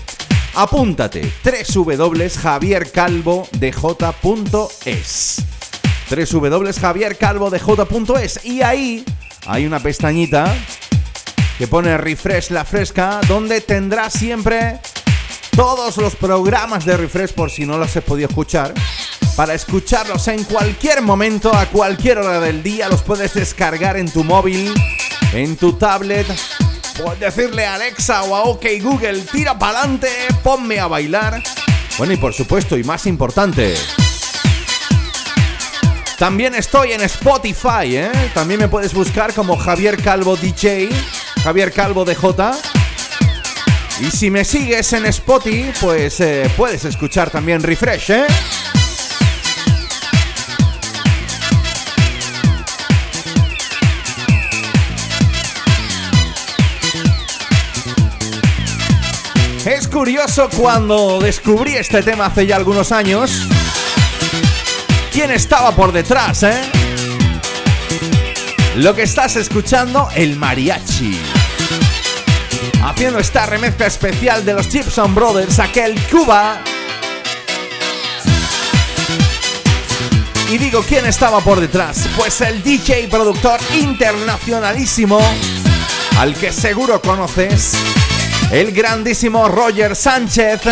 Apúntate www.javiercalvodej.es www.javiercalvodej.es y ahí hay una pestañita que pone refresh la fresca donde tendrás siempre todos los programas de refresh por si no los he podido escuchar para escucharlos en cualquier momento, a cualquier hora del día. Los puedes descargar en tu móvil, en tu tablet. Puedes decirle a Alexa o a OK Google, tira para adelante, ponme a bailar. Bueno, y por supuesto, y más importante, también estoy en Spotify, ¿eh? También me puedes buscar como Javier Calvo DJ, Javier Calvo DJ. Y si me sigues en Spotify, pues eh, puedes escuchar también Refresh, ¿eh? Es curioso cuando descubrí este tema hace ya algunos años. ¿Quién estaba por detrás, eh? Lo que estás escuchando, el mariachi. Haciendo esta remezcla especial de los Gibson Brothers, aquel Cuba. Y digo, ¿quién estaba por detrás? Pues el DJ productor internacionalísimo, al que seguro conoces, el grandísimo Roger Sánchez.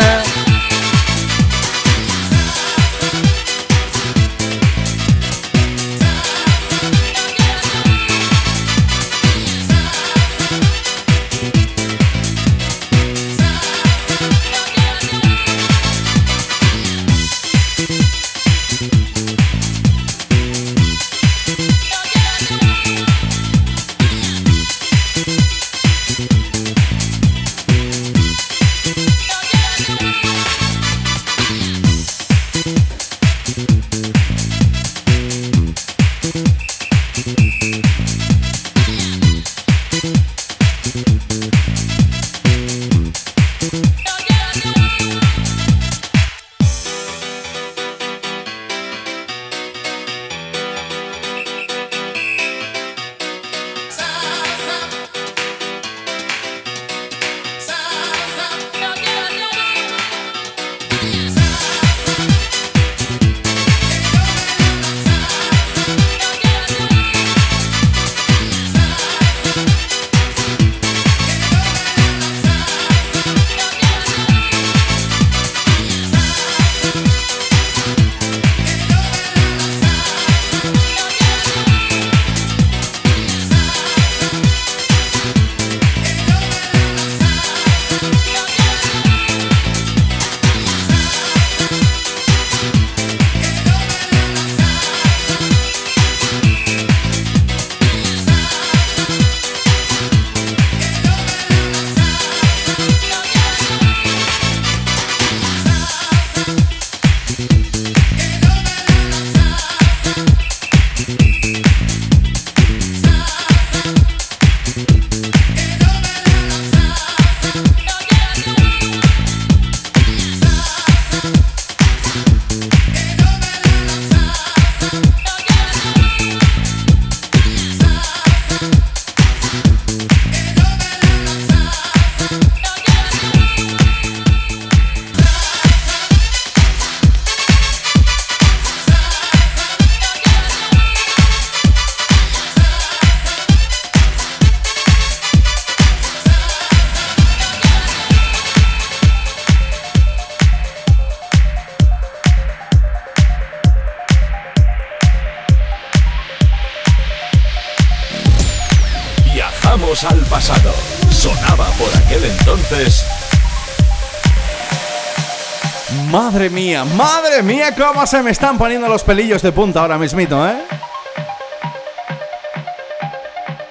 Se me están poniendo los pelillos de punta ahora mismito, ¿eh?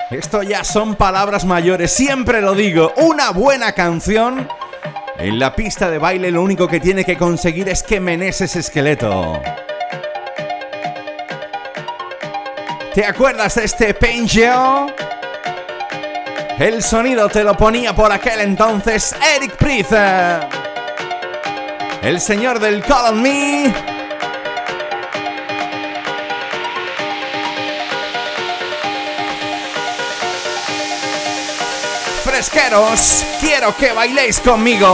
Esto ya son palabras mayores, siempre lo digo. Una buena canción en la pista de baile lo único que tiene que conseguir es que menes ese esqueleto. ¿Te acuerdas de este Pangeo? El sonido te lo ponía por aquel entonces Eric Price. El señor del Call on Me. Fresqueros, quiero que bailéis conmigo.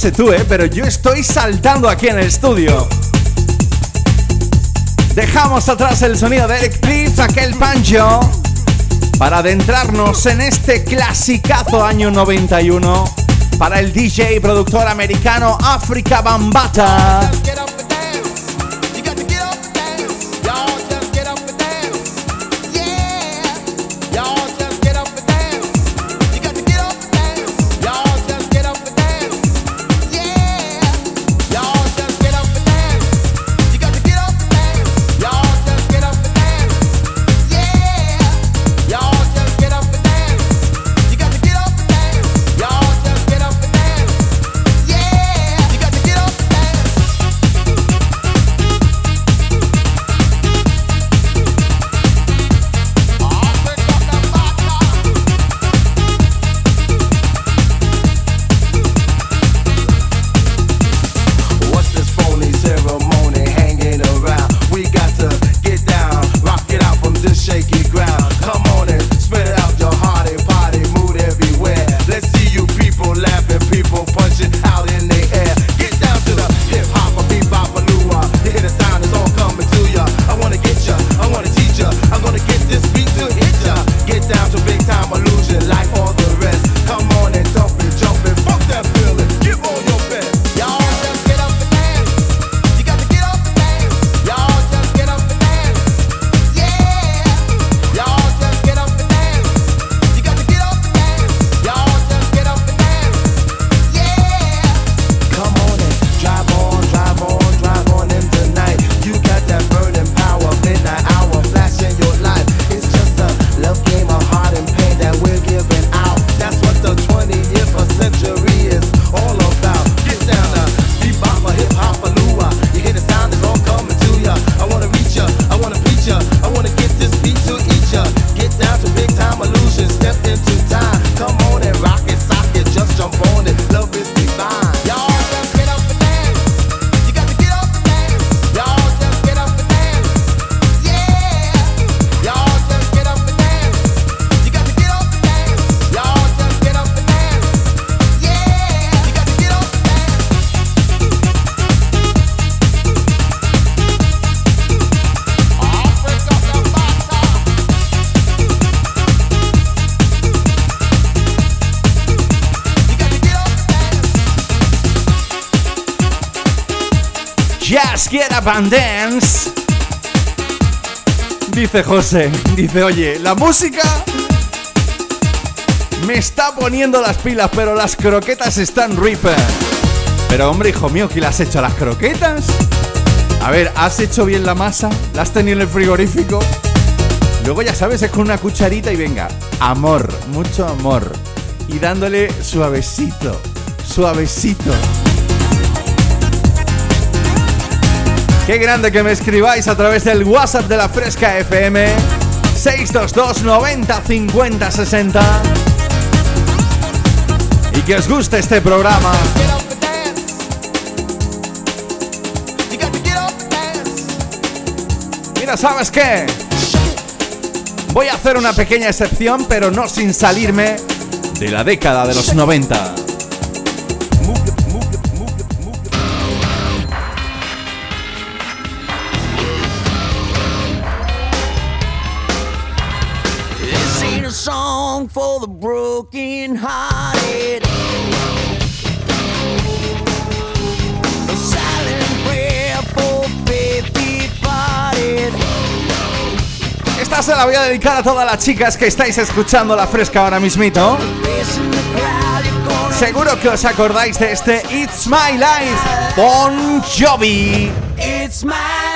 Sé tú, ¿eh? Pero yo estoy saltando aquí en el estudio. Dejamos atrás el sonido de Eric Priest, aquel pancho, para adentrarnos en este clasicazo año 91 para el DJ productor americano Africa Bambata. Dance. Dice José, dice, oye, la música me está poniendo las pilas, pero las croquetas están ripper. Pero hombre, hijo mío, ¿qué le has hecho a las croquetas? A ver, ¿has hecho bien la masa? ¿La has tenido en el frigorífico? Luego ya sabes, es con una cucharita y venga, amor, mucho amor. Y dándole suavecito, suavecito. Qué grande que me escribáis a través del WhatsApp de la Fresca FM 622 90 50 60 y que os guste este programa. Mira, ¿sabes qué? Voy a hacer una pequeña excepción, pero no sin salirme de la década de los 90.
For the broken hearted. A silent prayer for faith departed.
Esta se la voy a dedicar a todas las chicas que estáis escuchando la fresca ahora mismito. Seguro que os acordáis de este It's My Life Bon Jovi.
It's my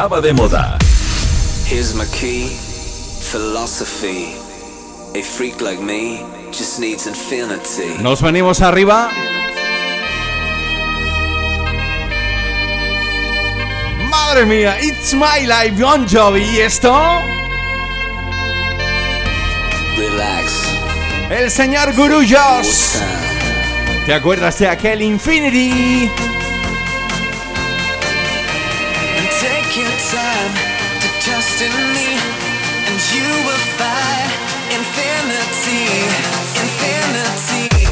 Estaba de moda.
Here's my key, philosophy. A freak like me just needs infinity.
Nos venimos arriba. Madre mía, It's My Life Bon Jovi. ¿Y esto?
Relax.
El señor Guru Joss. ¿Te acuerdas de aquel Infinity?
Trust in me, and you will find infinity, infinity.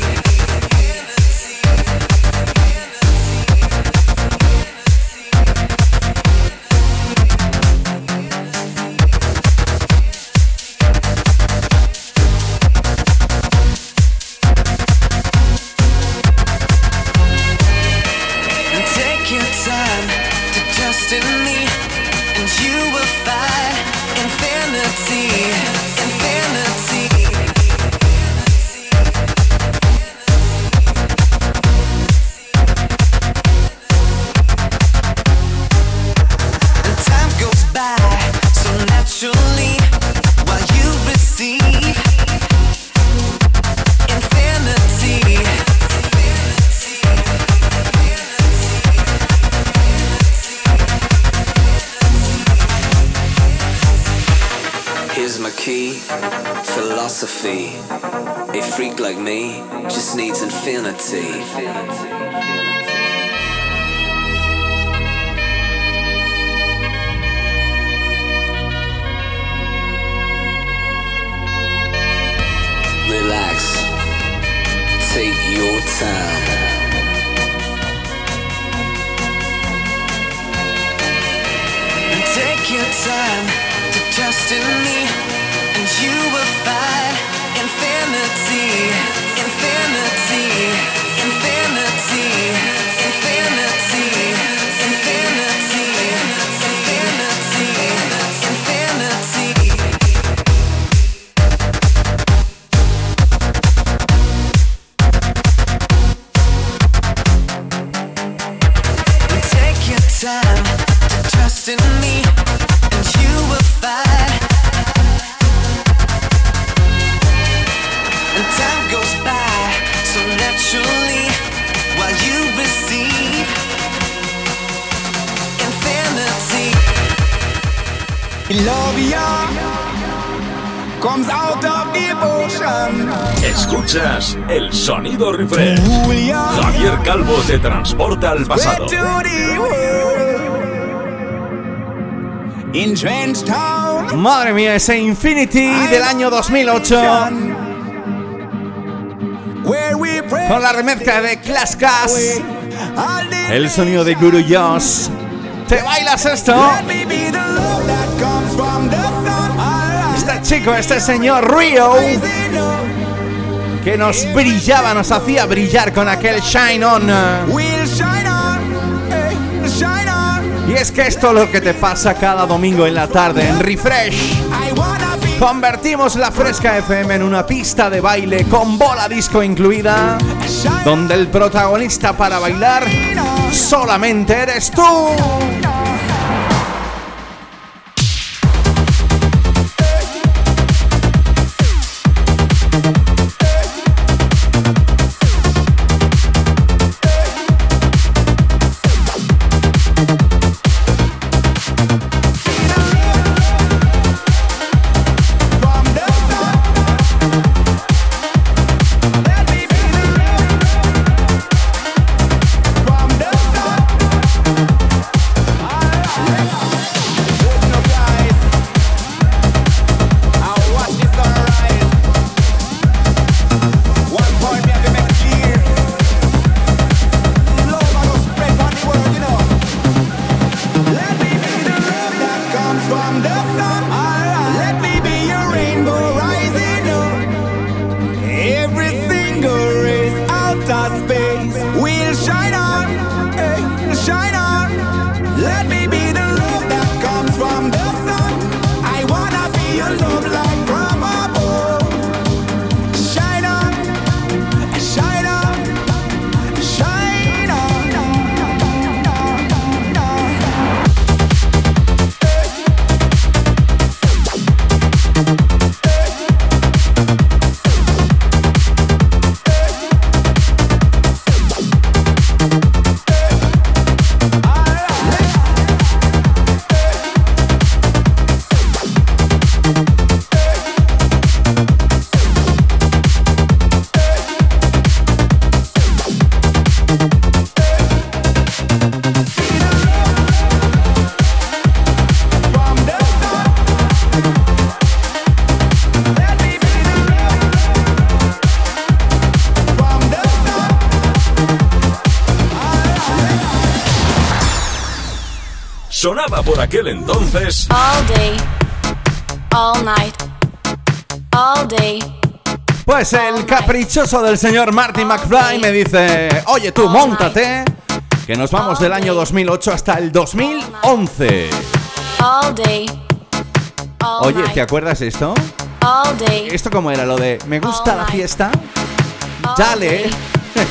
Al pasado.
Madre mía, ese Infinity del año 2008.
Where we pray.
Con la remezcla de
the
El sonido de Guru Joss. ¿Te bailas esto? Este chico, este señor Rio, que nos brillaba, nos hacía brillar con aquel Shine On. Es que esto es lo que te pasa cada domingo en la tarde en Refresh. Convertimos la Fresca FM en una pista de baile con bola disco incluida, donde el protagonista para bailar solamente eres tú.
Por aquel entonces.
All day, all night, all day.
Pues el caprichoso del señor Marty McFly me dice, oye tú, montate, que nos vamos del año 2008 hasta el 2011.
All day, all
Oye, ¿te acuerdas esto?
all day,
¿Esto cómo era lo de, me gusta la fiesta? Dale,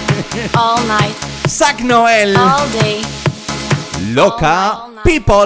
all night,
Zack Noel,
all day.
loca, people.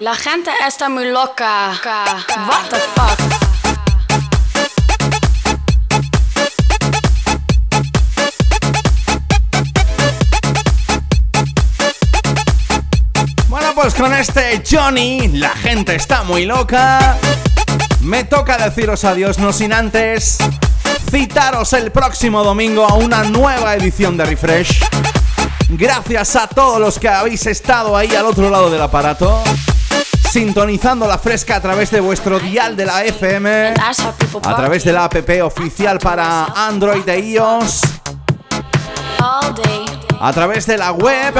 La gente está muy loca. What the
pues con este Johnny, la gente está muy loca. Me toca deciros adiós, no sin antes citaros el próximo domingo a una nueva edición de Refresh. Gracias a todos los que habéis estado ahí al otro lado del aparato, sintonizando la fresca a través de vuestro dial de la FM, a través de la app oficial para Android e iOS, a través de la web.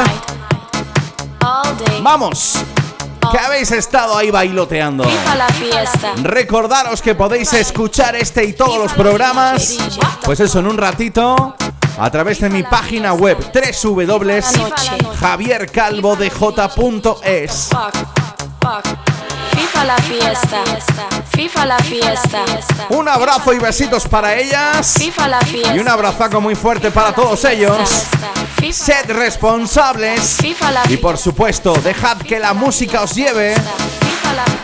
¡Vamos! Que habéis estado ahí bailoteando. Recordaros que podéis escuchar este y todos los programas, pues eso en un ratito, a través de mi página web
fuck. FIFA la fiesta. FIFA la fiesta.
Un abrazo y besitos para ellas.
FIFA la fiesta.
Y un abrazaco muy fuerte para todos ellos. Sed responsables. Y por supuesto, dejad que la música os lleve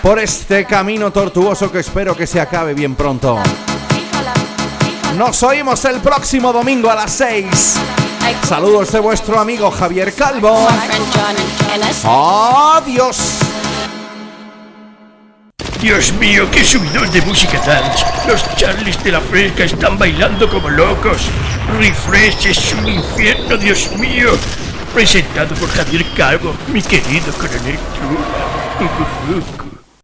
por este camino tortuoso que espero que se acabe bien pronto. Nos oímos el próximo domingo a las 6. Saludos de vuestro amigo Javier Calvo. Adiós.
Dios mío, qué subidón de música dance. Los Charlies de la Fresca están bailando como locos. Refresh es un infierno, Dios mío. Presentado por Javier Calvo, mi querido coronel Trula.